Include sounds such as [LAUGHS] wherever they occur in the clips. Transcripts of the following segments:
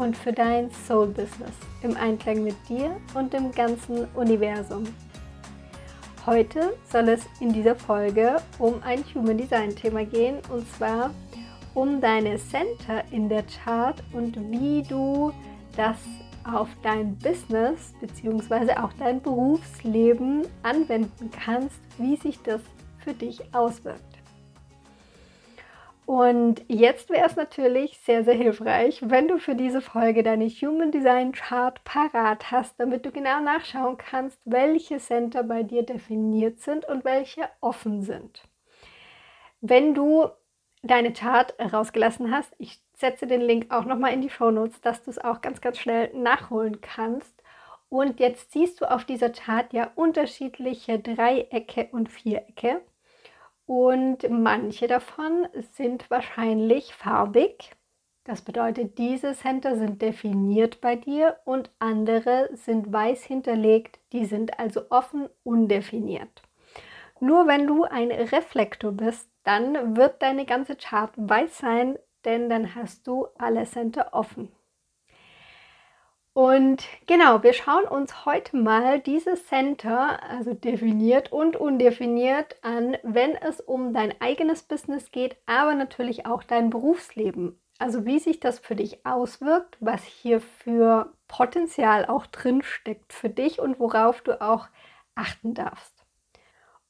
und für dein Soul Business im Einklang mit dir und dem ganzen Universum. Heute soll es in dieser Folge um ein Human Design Thema gehen und zwar um deine Center in der Chart und wie du das auf dein Business bzw. auch dein Berufsleben anwenden kannst, wie sich das für dich auswirkt. Und jetzt wäre es natürlich sehr, sehr hilfreich, wenn du für diese Folge deine Human Design Chart parat hast, damit du genau nachschauen kannst, welche Center bei dir definiert sind und welche offen sind. Wenn du deine Chart rausgelassen hast, ich setze den Link auch nochmal in die Show Notes, dass du es auch ganz, ganz schnell nachholen kannst. Und jetzt siehst du auf dieser Chart ja unterschiedliche Dreiecke und Vierecke. Und manche davon sind wahrscheinlich farbig. Das bedeutet, diese Center sind definiert bei dir und andere sind weiß hinterlegt, die sind also offen undefiniert. Nur wenn du ein Reflektor bist, dann wird deine ganze Chart weiß sein, denn dann hast du alle Center offen. Und genau, wir schauen uns heute mal dieses Center, also definiert und undefiniert, an, wenn es um dein eigenes Business geht, aber natürlich auch dein Berufsleben. Also wie sich das für dich auswirkt, was hier für Potenzial auch drin steckt für dich und worauf du auch achten darfst.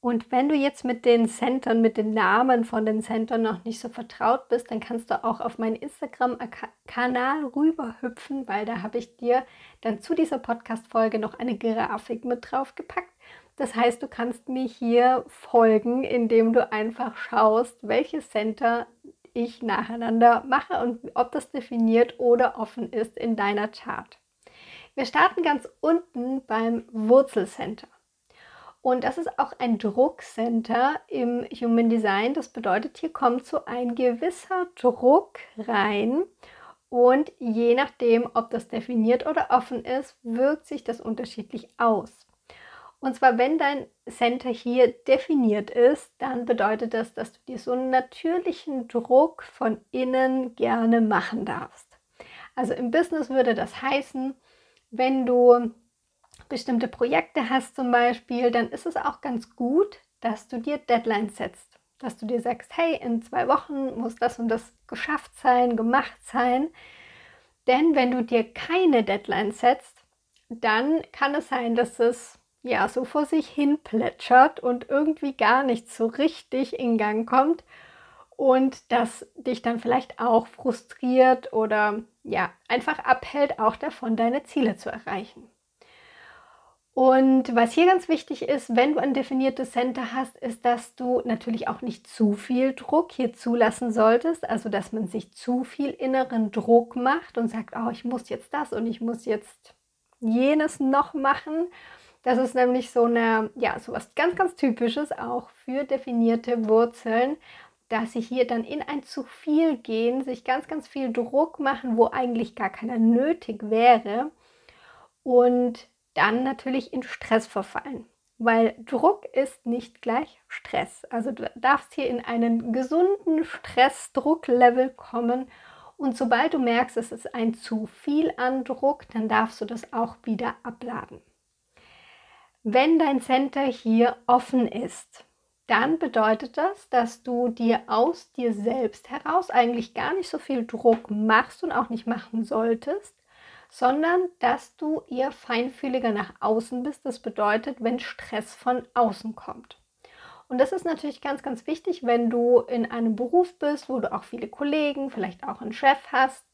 Und wenn du jetzt mit den Centern, mit den Namen von den Centern noch nicht so vertraut bist, dann kannst du auch auf meinen Instagram-Kanal rüberhüpfen, weil da habe ich dir dann zu dieser Podcast-Folge noch eine Grafik mit drauf gepackt. Das heißt, du kannst mir hier folgen, indem du einfach schaust, welche Center ich nacheinander mache und ob das definiert oder offen ist in deiner Chart. Wir starten ganz unten beim Wurzelcenter. Und das ist auch ein Druckcenter im Human Design. Das bedeutet, hier kommt so ein gewisser Druck rein. Und je nachdem, ob das definiert oder offen ist, wirkt sich das unterschiedlich aus. Und zwar, wenn dein Center hier definiert ist, dann bedeutet das, dass du dir so einen natürlichen Druck von innen gerne machen darfst. Also im Business würde das heißen, wenn du bestimmte Projekte hast zum Beispiel, dann ist es auch ganz gut, dass du dir Deadlines setzt. Dass du dir sagst, hey, in zwei Wochen muss das und das geschafft sein, gemacht sein. Denn wenn du dir keine Deadlines setzt, dann kann es sein, dass es ja so vor sich hin plätschert und irgendwie gar nicht so richtig in Gang kommt und das dich dann vielleicht auch frustriert oder ja einfach abhält, auch davon deine Ziele zu erreichen. Und was hier ganz wichtig ist, wenn du ein definiertes Center hast, ist, dass du natürlich auch nicht zu viel Druck hier zulassen solltest. Also, dass man sich zu viel inneren Druck macht und sagt, oh, ich muss jetzt das und ich muss jetzt jenes noch machen. Das ist nämlich so eine, ja, so was ganz, ganz typisches auch für definierte Wurzeln, dass sie hier dann in ein zu viel gehen, sich ganz, ganz viel Druck machen, wo eigentlich gar keiner nötig wäre. Und dann natürlich in Stress verfallen. Weil Druck ist nicht gleich Stress. Also du darfst hier in einen gesunden Stress-Druck-Level kommen. Und sobald du merkst, es ist ein zu viel an Druck, dann darfst du das auch wieder abladen. Wenn dein Center hier offen ist, dann bedeutet das, dass du dir aus dir selbst heraus eigentlich gar nicht so viel Druck machst und auch nicht machen solltest, sondern dass du eher feinfühliger nach außen bist. Das bedeutet, wenn Stress von außen kommt. Und das ist natürlich ganz, ganz wichtig, wenn du in einem Beruf bist, wo du auch viele Kollegen, vielleicht auch einen Chef hast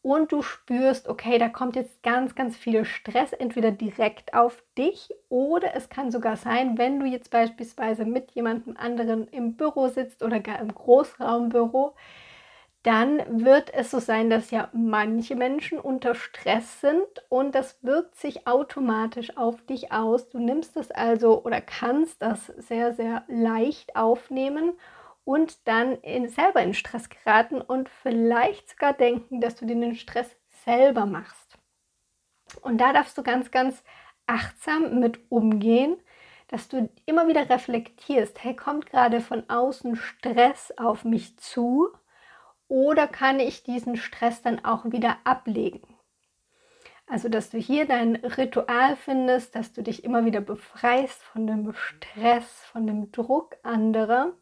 und du spürst, okay, da kommt jetzt ganz, ganz viel Stress, entweder direkt auf dich oder es kann sogar sein, wenn du jetzt beispielsweise mit jemandem anderen im Büro sitzt oder gar im Großraumbüro, dann wird es so sein, dass ja manche Menschen unter Stress sind und das wirkt sich automatisch auf dich aus. Du nimmst es also oder kannst das sehr, sehr leicht aufnehmen und dann in, selber in Stress geraten und vielleicht sogar denken, dass du den Stress selber machst. Und da darfst du ganz, ganz achtsam mit umgehen, dass du immer wieder reflektierst, hey, kommt gerade von außen Stress auf mich zu oder kann ich diesen Stress dann auch wieder ablegen? Also, dass du hier dein Ritual findest, dass du dich immer wieder befreist von dem Stress, von dem Druck anderer.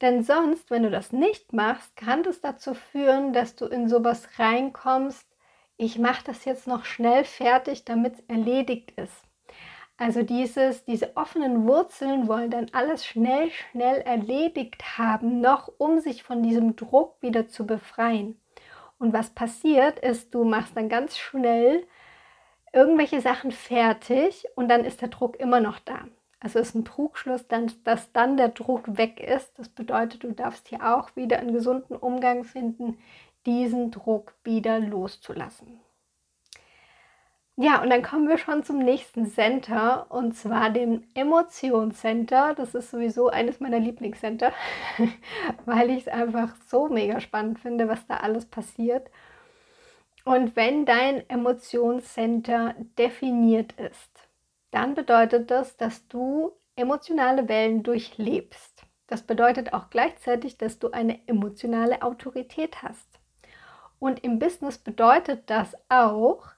Denn sonst, wenn du das nicht machst, kann das dazu führen, dass du in sowas reinkommst, ich mache das jetzt noch schnell fertig, damit es erledigt ist. Also dieses, diese offenen Wurzeln wollen dann alles schnell, schnell erledigt haben, noch um sich von diesem Druck wieder zu befreien. Und was passiert ist, du machst dann ganz schnell irgendwelche Sachen fertig und dann ist der Druck immer noch da. Also ist ein Trugschluss, dann, dass dann der Druck weg ist. Das bedeutet, du darfst hier auch wieder einen gesunden Umgang finden, diesen Druck wieder loszulassen. Ja, und dann kommen wir schon zum nächsten Center und zwar dem Emotionscenter. Das ist sowieso eines meiner Lieblingscenter, [LAUGHS] weil ich es einfach so mega spannend finde, was da alles passiert. Und wenn dein Emotionscenter definiert ist, dann bedeutet das, dass du emotionale Wellen durchlebst. Das bedeutet auch gleichzeitig, dass du eine emotionale Autorität hast. Und im Business bedeutet das auch,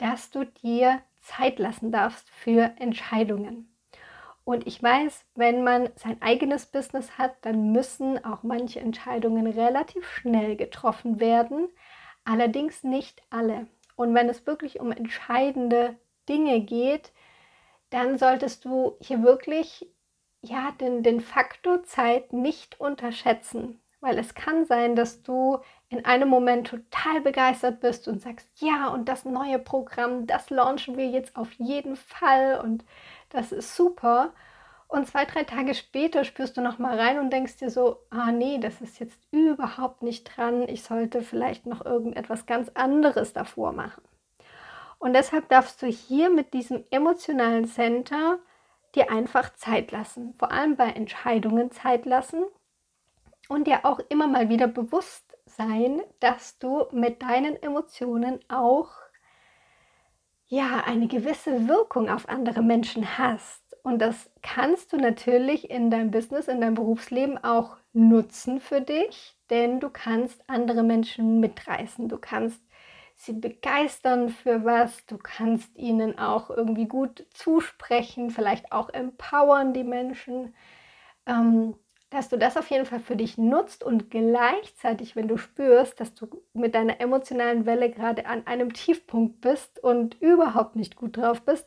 dass du dir Zeit lassen darfst für Entscheidungen. Und ich weiß, wenn man sein eigenes Business hat, dann müssen auch manche Entscheidungen relativ schnell getroffen werden, allerdings nicht alle. Und wenn es wirklich um entscheidende Dinge geht, dann solltest du hier wirklich ja, den, den Faktor Zeit nicht unterschätzen. Weil es kann sein, dass du in einem Moment total begeistert bist und sagst, ja, und das neue Programm, das launchen wir jetzt auf jeden Fall und das ist super. Und zwei, drei Tage später spürst du noch mal rein und denkst dir so, ah nee, das ist jetzt überhaupt nicht dran. Ich sollte vielleicht noch irgendetwas ganz anderes davor machen. Und deshalb darfst du hier mit diesem emotionalen Center dir einfach Zeit lassen. Vor allem bei Entscheidungen Zeit lassen und dir auch immer mal wieder bewusst sein, dass du mit deinen Emotionen auch ja eine gewisse Wirkung auf andere Menschen hast. Und das kannst du natürlich in deinem Business, in deinem Berufsleben auch nutzen für dich, denn du kannst andere Menschen mitreißen. Du kannst sie begeistern für was, du kannst ihnen auch irgendwie gut zusprechen, vielleicht auch empowern die Menschen. Ähm, dass du das auf jeden Fall für dich nutzt und gleichzeitig, wenn du spürst, dass du mit deiner emotionalen Welle gerade an einem Tiefpunkt bist und überhaupt nicht gut drauf bist,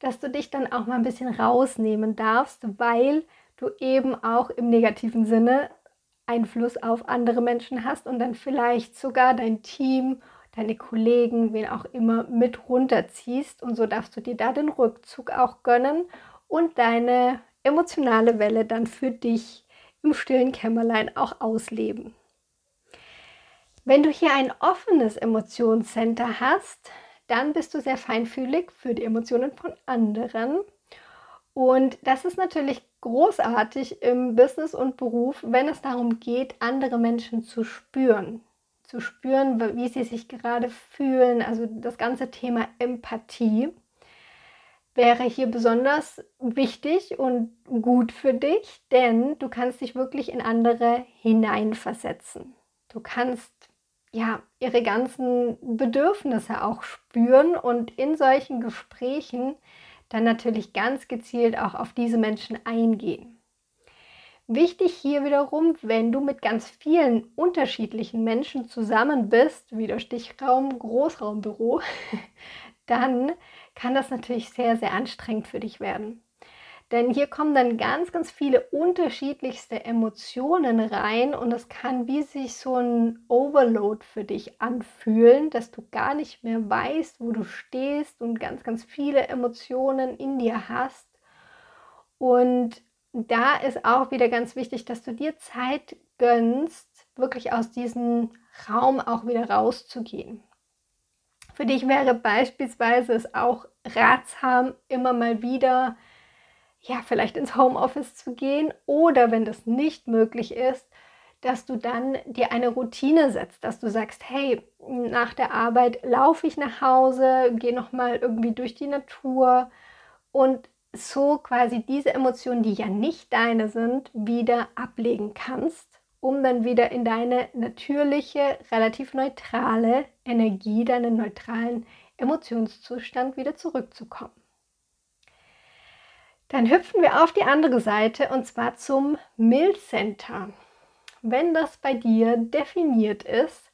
dass du dich dann auch mal ein bisschen rausnehmen darfst, weil du eben auch im negativen Sinne Einfluss auf andere Menschen hast und dann vielleicht sogar dein Team, deine Kollegen, wen auch immer mit runterziehst. Und so darfst du dir da den Rückzug auch gönnen und deine emotionale Welle dann für dich im stillen Kämmerlein auch ausleben. Wenn du hier ein offenes Emotionscenter hast, dann bist du sehr feinfühlig für die Emotionen von anderen. Und das ist natürlich großartig im Business und Beruf, wenn es darum geht, andere Menschen zu spüren. Zu spüren, wie sie sich gerade fühlen, also das ganze Thema Empathie wäre hier besonders wichtig und gut für dich, denn du kannst dich wirklich in andere hineinversetzen. Du kannst ja ihre ganzen Bedürfnisse auch spüren und in solchen Gesprächen dann natürlich ganz gezielt auch auf diese Menschen eingehen. Wichtig hier wiederum, wenn du mit ganz vielen unterschiedlichen Menschen zusammen bist, wie der Stichraum Großraumbüro, [LAUGHS] dann kann das natürlich sehr, sehr anstrengend für dich werden. Denn hier kommen dann ganz, ganz viele unterschiedlichste Emotionen rein und es kann wie sich so ein Overload für dich anfühlen, dass du gar nicht mehr weißt, wo du stehst und ganz, ganz viele Emotionen in dir hast. Und da ist auch wieder ganz wichtig, dass du dir Zeit gönnst, wirklich aus diesem Raum auch wieder rauszugehen. Für dich wäre beispielsweise es auch ratsam, immer mal wieder, ja, vielleicht ins Homeoffice zu gehen oder wenn das nicht möglich ist, dass du dann dir eine Routine setzt, dass du sagst, hey, nach der Arbeit laufe ich nach Hause, gehe noch mal irgendwie durch die Natur und so quasi diese Emotionen, die ja nicht deine sind, wieder ablegen kannst, um dann wieder in deine natürliche, relativ neutrale Energie, deinen neutralen Emotionszustand wieder zurückzukommen. Dann hüpfen wir auf die andere Seite und zwar zum Mill Center. Wenn das bei dir definiert ist,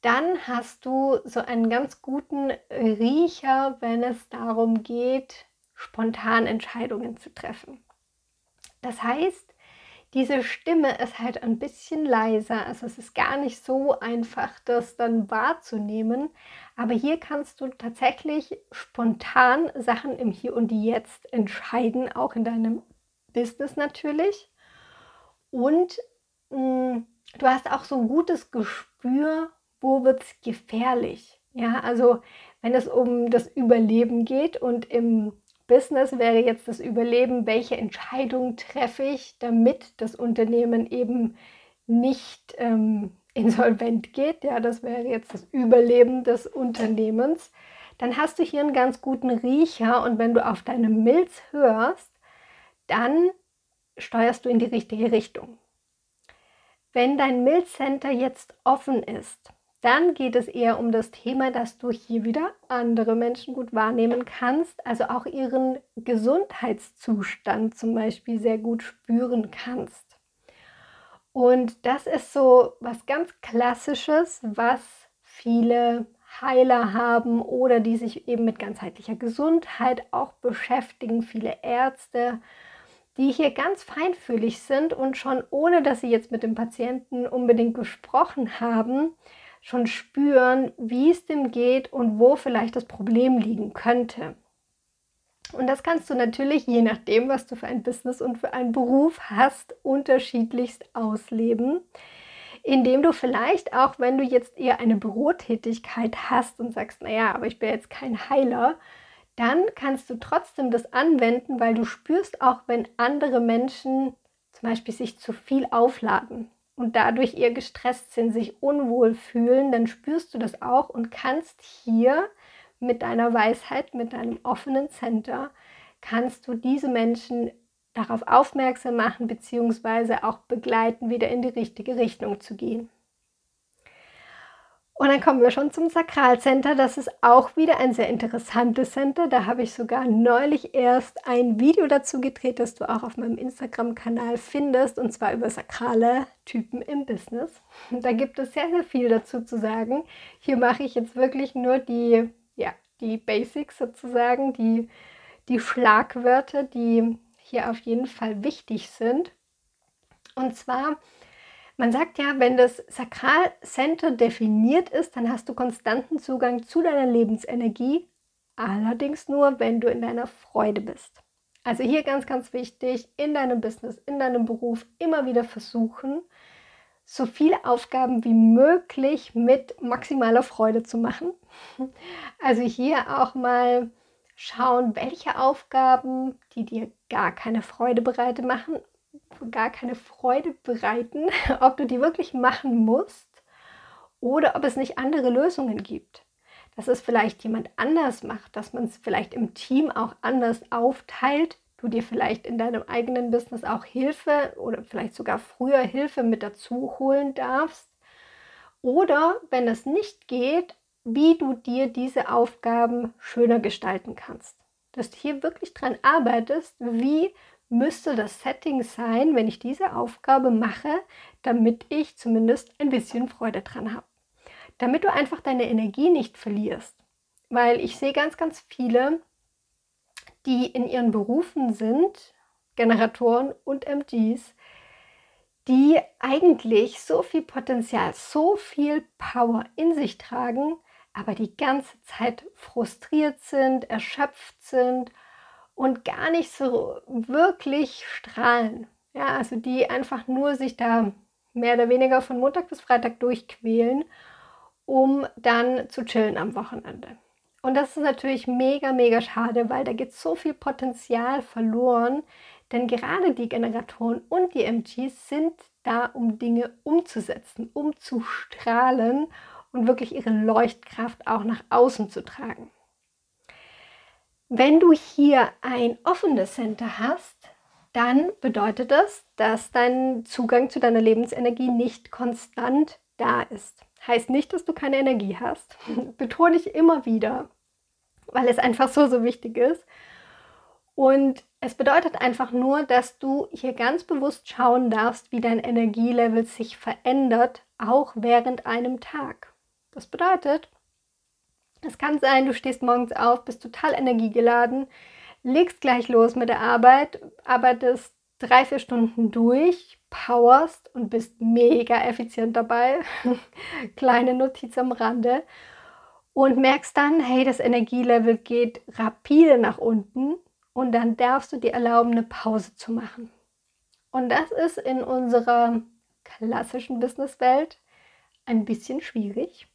dann hast du so einen ganz guten Riecher, wenn es darum geht, spontan Entscheidungen zu treffen. Das heißt, diese Stimme ist halt ein bisschen leiser. Also es ist gar nicht so einfach, das dann wahrzunehmen. Aber hier kannst du tatsächlich spontan Sachen im Hier und Jetzt entscheiden, auch in deinem Business natürlich. Und mh, mm, du hast auch so ein gutes Gespür, wo wird es gefährlich. Ja, also wenn es um das Überleben geht und im Business wäre jetzt das Überleben, welche Entscheidung treffe ich, damit das Unternehmen eben nicht ähm, [LAUGHS] insolvent geht. Ja, das wäre jetzt das Überleben des Unternehmens. Dann hast du hier einen ganz guten Riecher und wenn du auf deine Milz hörst, dann steuerst du in die richtige Richtung. Wenn dein Milzcenter jetzt offen ist, dann geht es eher um das Thema, dass du hier wieder andere Menschen gut wahrnehmen kannst, also auch ihren Gesundheitszustand zum Beispiel sehr gut spüren kannst. Und das ist so was ganz Klassisches, was viele Heiler haben oder die sich eben mit ganzheitlicher Gesundheit auch beschäftigen, viele Ärzte, die hier ganz feinfühlig sind und schon ohne dass sie jetzt mit dem Patienten unbedingt gesprochen haben, schon spüren, wie es dem geht und wo vielleicht das Problem liegen könnte. Und das kannst du natürlich, je nachdem, was du für ein Business und für einen Beruf hast, unterschiedlichst ausleben, indem du vielleicht auch, wenn du jetzt eher eine Bürotätigkeit hast und sagst, naja, aber ich bin jetzt kein Heiler, dann kannst du trotzdem das anwenden, weil du spürst auch, wenn andere Menschen zum Beispiel sich zu viel aufladen und dadurch eher gestresst sind, sich unwohl fühlen, dann spürst du das auch und kannst hier mit deiner Weisheit, mit deinem offenen Center, kannst du diese Menschen darauf aufmerksam machen bzw. auch begleiten, wieder in die richtige Richtung zu gehen. Und dann kommen wir schon zum Sakralcenter. Das ist auch wieder ein sehr interessantes Center. Da habe ich sogar neulich erst ein Video dazu gedreht, das du auch auf meinem Instagram-Kanal findest, und zwar über sakrale Typen im Business. Da gibt es sehr, sehr viel dazu zu sagen. Hier mache ich jetzt wirklich nur die, ja, die Basics sozusagen, die, die Schlagwörter, die hier auf jeden Fall wichtig sind. Und zwar man sagt ja, wenn das Sakralcenter definiert ist, dann hast du konstanten Zugang zu deiner Lebensenergie, allerdings nur, wenn du in deiner Freude bist. Also hier ganz, ganz wichtig, in deinem Business, in deinem Beruf immer wieder versuchen, so viele Aufgaben wie möglich mit maximaler Freude zu machen. Also hier auch mal schauen, welche Aufgaben, die dir gar keine Freude bereiten machen, gar keine Freude bereiten, [LAUGHS] ob du die wirklich machen musst oder ob es nicht andere Lösungen gibt. Dass es vielleicht jemand anders macht, dass man es vielleicht im Team auch anders aufteilt, du dir vielleicht in deinem eigenen Business auch Hilfe oder vielleicht sogar früher Hilfe mit dazu holen darfst. Oder wenn es nicht geht, wie du dir diese Aufgaben schöner gestalten kannst. Dass du hier wirklich dran arbeitest, wie müsste das Setting sein, wenn ich diese Aufgabe mache, damit ich zumindest ein bisschen Freude dran habe. Damit du einfach deine Energie nicht verlierst. Weil ich sehe ganz, ganz viele, die in ihren Berufen sind, Generatoren und MGs, die eigentlich so viel Potenzial, so viel Power in sich tragen, aber die ganze Zeit frustriert sind, erschöpft sind und gar nicht so wirklich strahlen. Ja, also die einfach nur sich da mehr oder weniger von Montag bis Freitag durchquälen, um dann zu chillen am Wochenende. Und das ist natürlich mega, mega schade, weil da geht so viel Potenzial verloren. Denn gerade die Generatoren und die MGs sind da, um Dinge umzusetzen, um zu strahlen und wirklich ihre Leuchtkraft auch nach außen zu tragen. Wenn du hier ein offenes Center hast, dann bedeutet das, dass dein Zugang zu deiner Lebensenergie nicht konstant da ist. Heißt nicht, dass du keine Energie hast. [LAUGHS] Betone ich immer wieder, weil es einfach so, so wichtig ist. Und es bedeutet einfach nur, dass du hier ganz bewusst schauen darfst, wie dein Energielevel sich verändert, auch während einem Tag. Das bedeutet, es kann sein, du stehst morgens auf, bist total energiegeladen, legst gleich los mit der Arbeit, arbeitest drei, vier Stunden durch, powerst und bist mega effizient dabei. [LAUGHS] Kleine Notiz am Rande. Und merkst dann, hey, das Energielevel geht rapide nach unten und dann darfst du dir erlauben, eine Pause zu machen. Und das ist in unserer klassischen Businesswelt ein bisschen schwierig,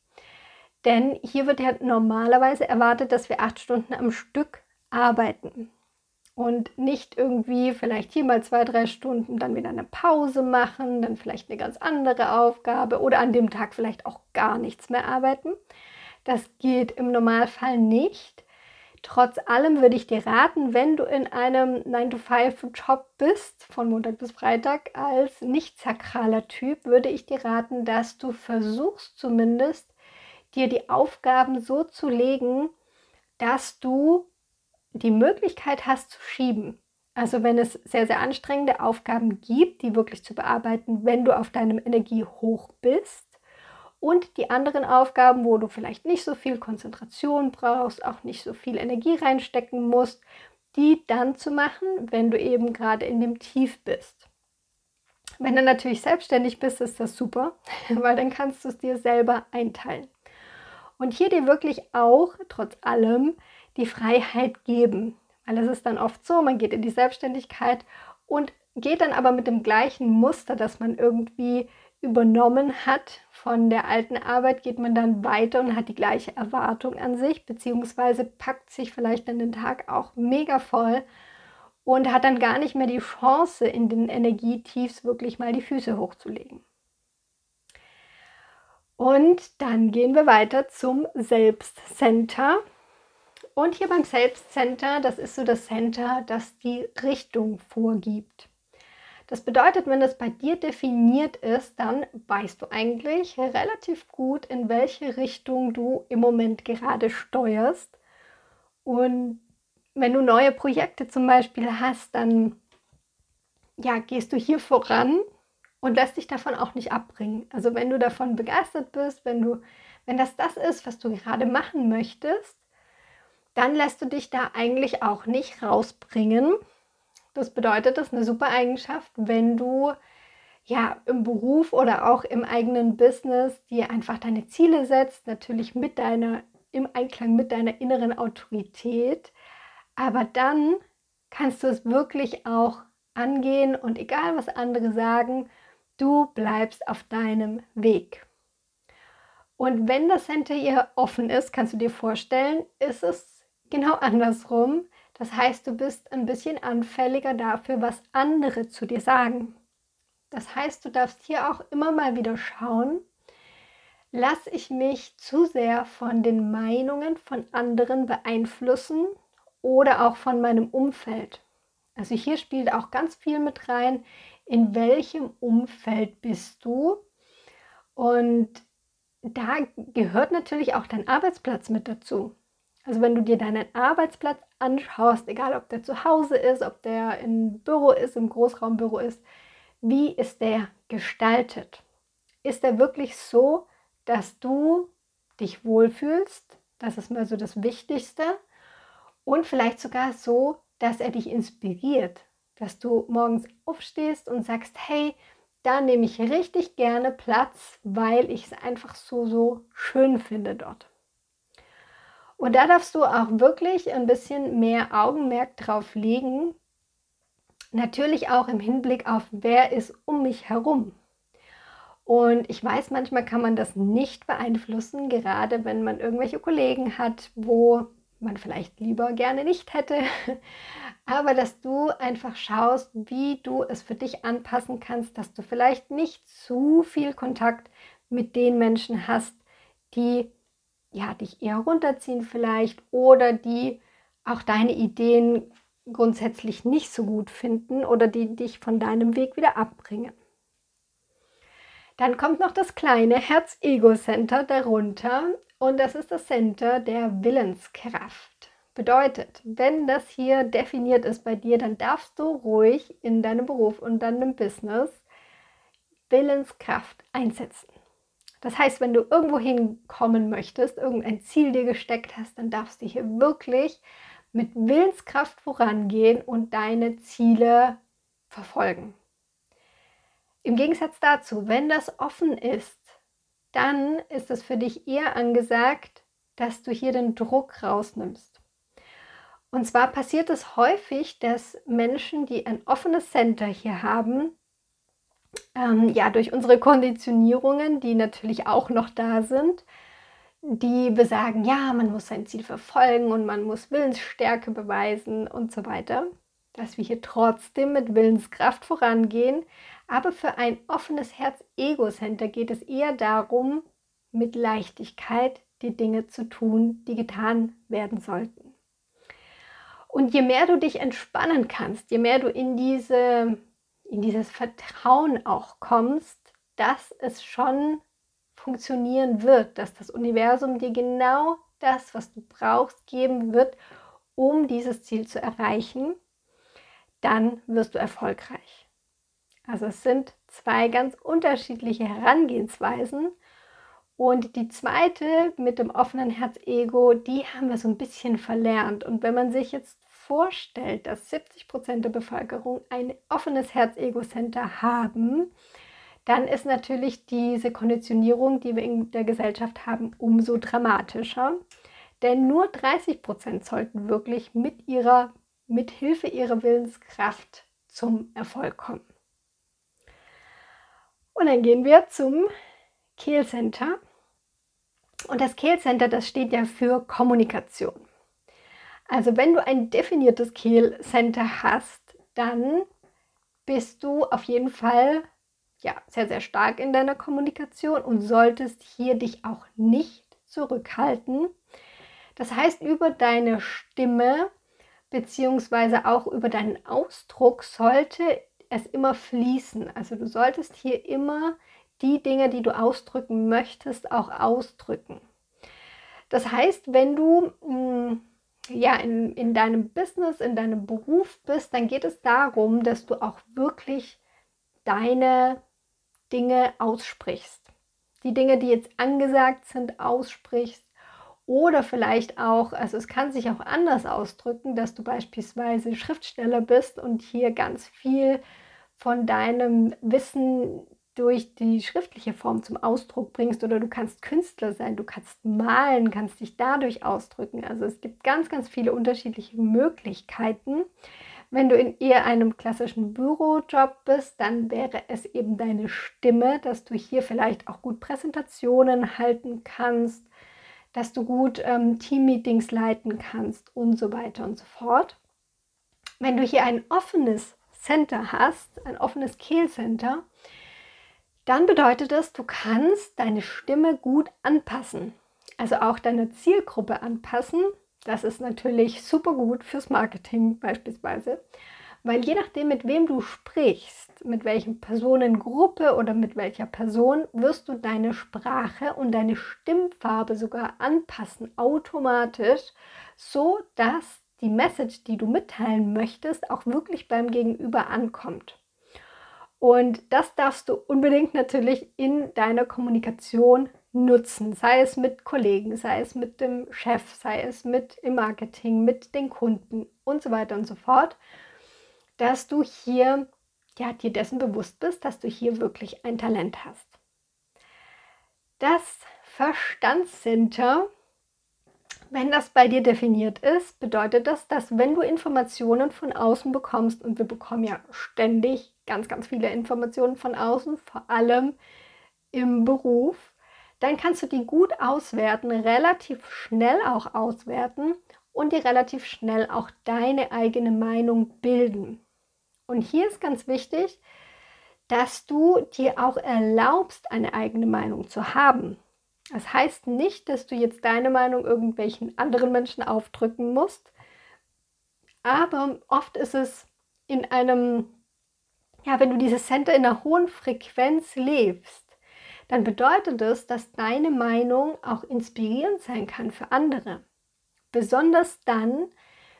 denn hier wird ja normalerweise erwartet, dass wir acht Stunden am Stück arbeiten und nicht irgendwie vielleicht hier mal zwei, drei Stunden dann wieder eine Pause machen, dann vielleicht eine ganz andere Aufgabe oder an dem Tag vielleicht auch gar nichts mehr arbeiten. Das geht im Normalfall nicht. Trotz allem würde ich dir raten, wenn du in einem 9-to-5-Job bist, von Montag bis Freitag, als nicht sakraler Typ, würde ich dir raten, dass du versuchst zumindest, dir die Aufgaben so zu legen, dass du die Möglichkeit hast zu schieben. Also wenn es sehr, sehr anstrengende Aufgaben gibt, die wirklich zu bearbeiten, wenn du auf deinem Energiehoch bist. Und die anderen Aufgaben, wo du vielleicht nicht so viel Konzentration brauchst, auch nicht so viel Energie reinstecken musst, die dann zu machen, wenn du eben gerade in dem Tief bist. Wenn du natürlich selbstständig bist, ist das super, [LAUGHS] weil dann kannst du es dir selber einteilen. Und hier dir wirklich auch, trotz allem, die Freiheit geben. Weil es ist dann oft so, man geht in die Selbstständigkeit und geht dann aber mit dem gleichen Muster, das man irgendwie übernommen hat von der alten Arbeit, geht man dann weiter und hat die gleiche Erwartung an sich, beziehungsweise packt sich vielleicht dann den Tag auch mega voll und hat dann gar nicht mehr die Chance, in den Energietiefs wirklich mal die Füße hochzulegen. Und dann gehen wir weiter zum Selbstcenter. Und hier beim Selbstcenter, das ist so das Center, das die Richtung vorgibt. Das bedeutet, wenn das bei dir definiert ist, dann weißt du eigentlich relativ gut, in welche Richtung du im Moment gerade steuerst. Und wenn du neue Projekte zum Beispiel hast, dann ja, gehst du hier voran und lässt dich davon auch nicht abbringen. Also wenn du davon begeistert bist, wenn du, wenn das das ist, was du gerade machen möchtest, dann lässt du dich da eigentlich auch nicht rausbringen. Das bedeutet, das ist eine super Eigenschaft, wenn du ja im Beruf oder auch im eigenen Business dir einfach deine Ziele setzt, natürlich mit deiner im Einklang mit deiner inneren Autorität, aber dann kannst du es wirklich auch angehen und egal was andere sagen, du bleibst auf deinem Weg. Und wenn das Center offen ist, kannst du dir vorstellen, ist es genau [LAUGHS] andersrum. Das heißt, du bist ein bisschen anfälliger dafür, was andere zu dir sagen. Das heißt, du darfst hier auch immer mal wieder schauen, lasse ich mich zu sehr von den Meinungen von anderen beeinflussen oder auch von meinem Umfeld. Also hier spielt auch ganz viel mit rein, in welchem Umfeld bist du. Und da gehört natürlich auch dein Arbeitsplatz mit dazu. Also wenn du dir deinen Arbeitsplatz anschaust, egal ob der zu Hause ist, ob der im Büro ist, im Großraumbüro ist, wie ist der gestaltet? Ist er wirklich so, dass du dich wohlfühlst? Das ist mal so das Wichtigste. Und vielleicht sogar so, dass er dich inspiriert, dass du morgens aufstehst und sagst, hey, da nehme ich richtig gerne Platz, weil ich es einfach so, so schön finde dort. Und da darfst du auch wirklich ein bisschen mehr Augenmerk drauf legen. Natürlich auch im Hinblick auf, wer ist um mich herum. Und ich weiß, manchmal kann man das nicht beeinflussen, gerade wenn man irgendwelche Kollegen hat, wo man vielleicht lieber gerne nicht hätte. Aber dass du einfach schaust, wie du es für dich anpassen kannst, dass du vielleicht nicht zu viel Kontakt mit den Menschen hast, die ja, dich eher runterziehen vielleicht oder die auch deine Ideen grundsätzlich nicht so gut finden oder die dich von deinem Weg wieder abbringen. Dann kommt noch das kleine Herz-Ego-Center darunter und das ist das Center der Willenskraft. Bedeutet, wenn das hier definiert ist bei dir, dann darfst du ruhig in deinem Beruf und deinem Business Willenskraft einsetzen. Das heißt, wenn du irgendwo hinkommen möchtest, irgendein Ziel dir gesteckt hast, dann darfst du hier wirklich mit Willenskraft vorangehen und deine Ziele verfolgen. Im Gegensatz dazu, wenn das offen ist, dann ist es für dich eher angesagt, dass du hier den Druck rausnimmst. Und zwar passiert es häufig, dass Menschen, die ein offenes Center hier haben, ähm, ja, durch unsere Konditionierungen, die natürlich auch noch da sind, die besagen, ja, man muss sein Ziel verfolgen und man muss Willensstärke beweisen und so weiter, dass wir hier trotzdem mit Willenskraft vorangehen, aber für ein offenes Herz-Ego-Center geht es eher darum, mit Leichtigkeit die Dinge zu tun, die getan werden sollten. Und je mehr du dich entspannen kannst, je mehr du in, diese, in dieses Vertrauen auch kommst, dass es schon funktionieren wird, dass das Universum dir genau das, was du brauchst, geben wird, um dieses Ziel zu erreichen, dann wirst du erfolgreich. Also es sind zwei ganz unterschiedliche Herangehensweisen. Und die zweite mit dem offenen Herz-Ego, die haben wir so ein bisschen verlernt. Und wenn man sich jetzt vorstellt, dass 70 Prozent der Bevölkerung ein offenes Herz-Ego-Center haben, dann ist natürlich diese Konditionierung, die wir in der Gesellschaft haben, umso dramatischer. Denn nur 30 Prozent sollten wirklich mit ihrer, mit Hilfe ihrer Willenskraft zum Erfolg kommen. Und dann gehen wir zum Kehlcenter. Und das Kehlcenter, das steht ja für Kommunikation. Also wenn du ein definiertes Kehlcenter hast, dann bist du auf jeden Fall ja, sehr, sehr stark in deiner Kommunikation und solltest hier dich auch nicht zurückhalten. Das heißt, über deine Stimme beziehungsweise auch über deinen Ausdruck sollte es immer fließen. Also du solltest hier immer die Dinge, die du ausdrücken möchtest, auch ausdrücken. Das heißt, wenn du mh, mm, ja in, in deinem Business, in deinem Beruf bist, dann geht es darum, dass du auch wirklich deine Dinge aussprichst. Die Dinge, die jetzt angesagt sind, aussprichst. Oder vielleicht auch, also es kann sich auch anders ausdrücken, dass du beispielsweise Schriftsteller bist und hier ganz viel von deinem Wissen durch die schriftliche Form zum Ausdruck bringst oder du kannst Künstler sein, du kannst malen, kannst dich dadurch ausdrücken. Also es gibt ganz, ganz viele unterschiedliche Möglichkeiten. Wenn du in eher einem klassischen Bürojob bist, dann wäre es eben deine Stimme, dass du hier vielleicht auch gut Präsentationen halten kannst, dass du gut ähm, Teammeetings leiten kannst und so weiter und so fort. Wenn du hier ein offenes Center hast, ein offenes Kehlcenter, dann bedeutet das, du kannst deine Stimme gut anpassen. Also auch deine Zielgruppe anpassen. Das ist natürlich super gut fürs Marketing beispielsweise, weil je nachdem, mit wem du sprichst, mit welchen Personengruppe oder mit welcher Person, wirst du deine Sprache und deine Stimmfarbe sogar anpassen automatisch, so dass die Message, die du mitteilen möchtest, auch wirklich beim Gegenüber ankommt. Und das darfst du unbedingt natürlich in deiner Kommunikation nutzen, sei es mit Kollegen, sei es mit dem Chef, sei es mit im Marketing, mit den Kunden und so weiter und so fort, dass du hier ja, dir dessen bewusst bist, dass du hier wirklich ein Talent hast. Das Verstandscenter wenn das bei dir definiert ist, bedeutet das, dass wenn du Informationen von außen bekommst, und wir bekommen ja ständig ganz, ganz viele Informationen von außen, vor allem im Beruf, dann kannst du die gut auswerten, relativ schnell auch auswerten und dir relativ schnell auch deine eigene Meinung bilden. Und hier ist ganz wichtig, dass du dir auch erlaubst, eine eigene Meinung zu haben. Das heißt nicht, dass du jetzt deine Meinung irgendwelchen anderen Menschen aufdrücken musst, aber oft ist es in einem, ja, wenn du dieses Center in einer hohen Frequenz lebst, dann bedeutet es, dass deine Meinung auch inspirierend sein kann für andere. Besonders dann,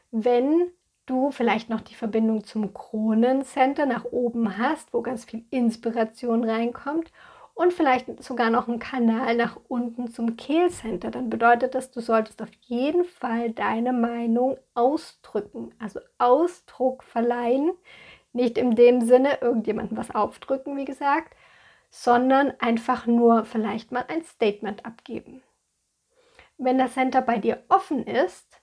wenn du vielleicht noch die Verbindung zum Kronencenter nach oben hast, wo ganz viel Inspiration reinkommt und vielleicht sogar noch einen Kanal nach unten zum Kehlcenter, dann bedeutet das, du solltest auf jeden Fall deine Meinung ausdrücken, also Ausdruck verleihen, nicht in dem Sinne irgendjemandem was aufdrücken, wie gesagt, sondern einfach nur vielleicht mal ein Statement abgeben. Wenn das Center bei dir offen ist,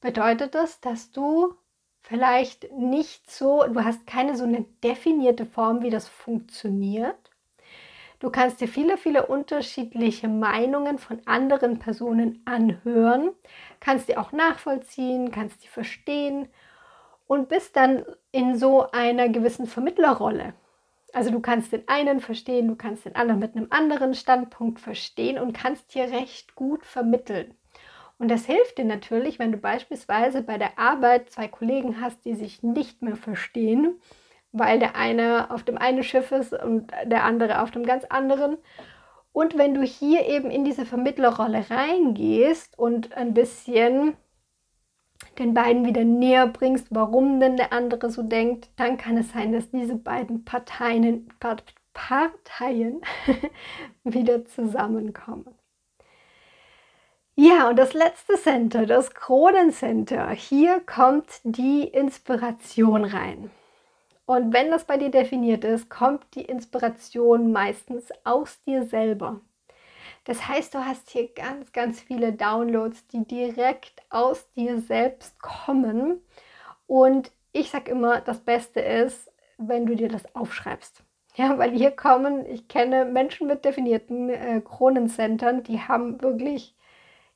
bedeutet das, dass du vielleicht nicht so, du hast keine so eine definierte Form, wie das funktioniert. Du kannst dir viele, viele unterschiedliche Meinungen von anderen Personen anhören, kannst die auch nachvollziehen, kannst die verstehen und bist dann in so einer gewissen Vermittlerrolle. Also du kannst den einen verstehen, du kannst den anderen mit einem anderen Standpunkt verstehen und kannst hier recht gut vermitteln. Und das hilft dir natürlich, wenn du beispielsweise bei der Arbeit zwei Kollegen hast, die sich nicht mehr verstehen, weil der eine auf dem einen Schiff ist und der andere auf dem ganz anderen. Und wenn du hier eben in diese Vermittlerrolle reingehst und ein bisschen den beiden wieder näher bringst, warum denn der andere so denkt, dann kann es sein, dass diese beiden Parteien, Parteien [LAUGHS] wieder zusammenkommen. Ja, und das letzte Center, das Kronencenter, hier kommt die Inspiration rein. Und wenn das bei dir definiert ist, kommt die Inspiration meistens aus dir selber. Das heißt, du hast hier ganz, ganz viele Downloads, die direkt aus dir selbst kommen. Und ich sage immer, das Beste ist, wenn du dir das aufschreibst. Ja, weil hier kommen, ich kenne Menschen mit definierten äh, Kronencentern, die haben wirklich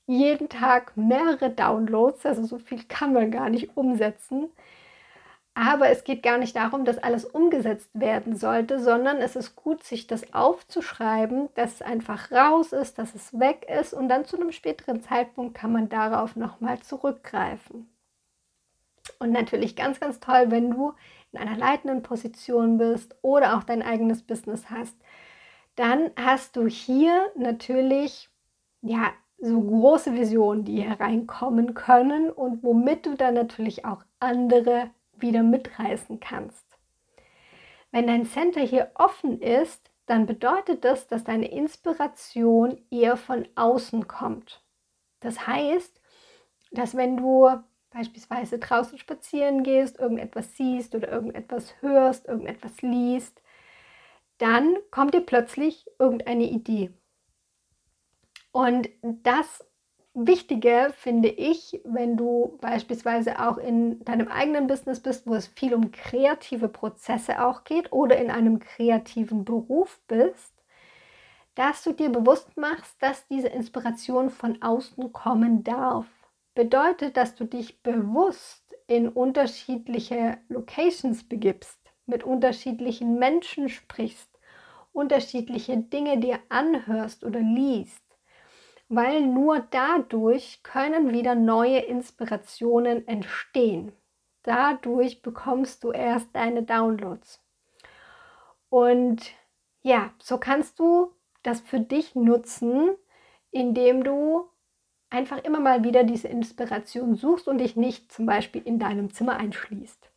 jeden Tag mehrere Downloads, also so viel kann man gar nicht umsetzen. Aber es geht gar nicht darum, dass alles umgesetzt werden sollte, sondern es ist gut, sich das aufzuschreiben, dass es einfach raus ist, dass es weg ist und dann zu einem späteren Zeitpunkt kann man darauf nochmal zurückgreifen. Und natürlich ganz, ganz toll, wenn du in einer leitenden Position bist oder auch dein eigenes Business hast, dann hast du hier natürlich ja so große Visionen, die hereinkommen können und womit du dann natürlich auch andere wieder mitreißen kannst. Wenn dein Center hier offen ist, dann bedeutet das, dass deine Inspiration eher von außen kommt. Das heißt, dass wenn du beispielsweise draußen spazieren gehst, irgendetwas siehst oder irgendetwas hörst, irgendetwas liest, dann kommt dir plötzlich irgendeine Idee. Und das Wichtige finde ich, wenn du beispielsweise auch in deinem eigenen Business bist, wo es viel um kreative Prozesse auch geht oder in einem kreativen Beruf bist, dass du dir bewusst machst, dass diese Inspiration von außen kommen darf. Bedeutet, dass du dich bewusst in unterschiedliche Locations begibst, mit unterschiedlichen Menschen sprichst, unterschiedliche Dinge dir anhörst oder liest weil nur dadurch können wieder neue Inspirationen entstehen. Dadurch bekommst du erst deine Downloads. Und ja, so kannst du das für dich nutzen, indem du einfach immer mal wieder diese Inspiration suchst und dich nicht zum Beispiel in deinem Zimmer einschließt.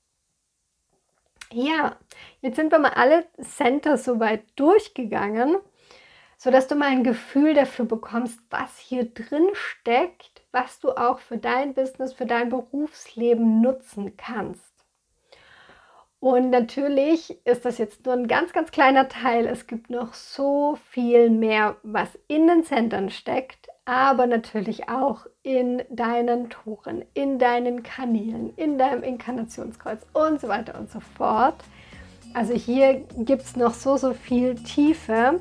Ja, jetzt sind wir mal alle Center soweit durchgegangen sodass du mal ein Gefühl dafür bekommst, was hier drin steckt, was du auch für dein Business, für dein Berufsleben nutzen kannst. Und natürlich ist das jetzt nur ein ganz, ganz kleiner Teil. Es gibt noch so viel mehr, was in den Centern steckt, aber natürlich auch in deinen Toren, in deinen Kanälen, in deinem Inkarnationskreuz und so weiter und so fort. Also hier gibt es noch so, so viel Tiefe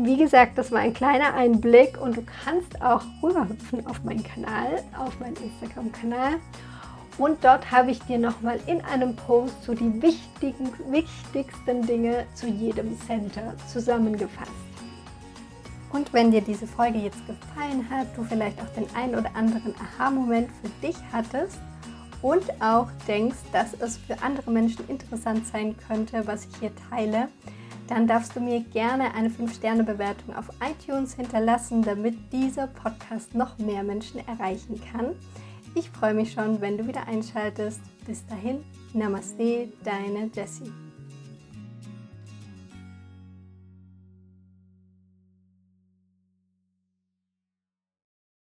wie gesagt, das war ein kleiner Einblick und du kannst auch rüberhüpfen auf meinen Kanal, auf meinen Instagram-Kanal. Und dort habe ich dir nochmal in einem Post so die wichtigen, wichtigsten Dinge zu jedem Center zusammengefasst. Und wenn dir diese Folge jetzt gefallen hat, du vielleicht auch den einen oder anderen Aha-Moment für dich hattest und auch denkst, dass es für andere Menschen interessant sein könnte, was ich hier teile, dann darfst du mir gerne eine 5-Sterne-Bewertung auf iTunes hinterlassen, damit dieser Podcast noch mehr Menschen erreichen kann. Ich freue mich schon, wenn du wieder einschaltest. Bis dahin, Namaste, deine Jessie.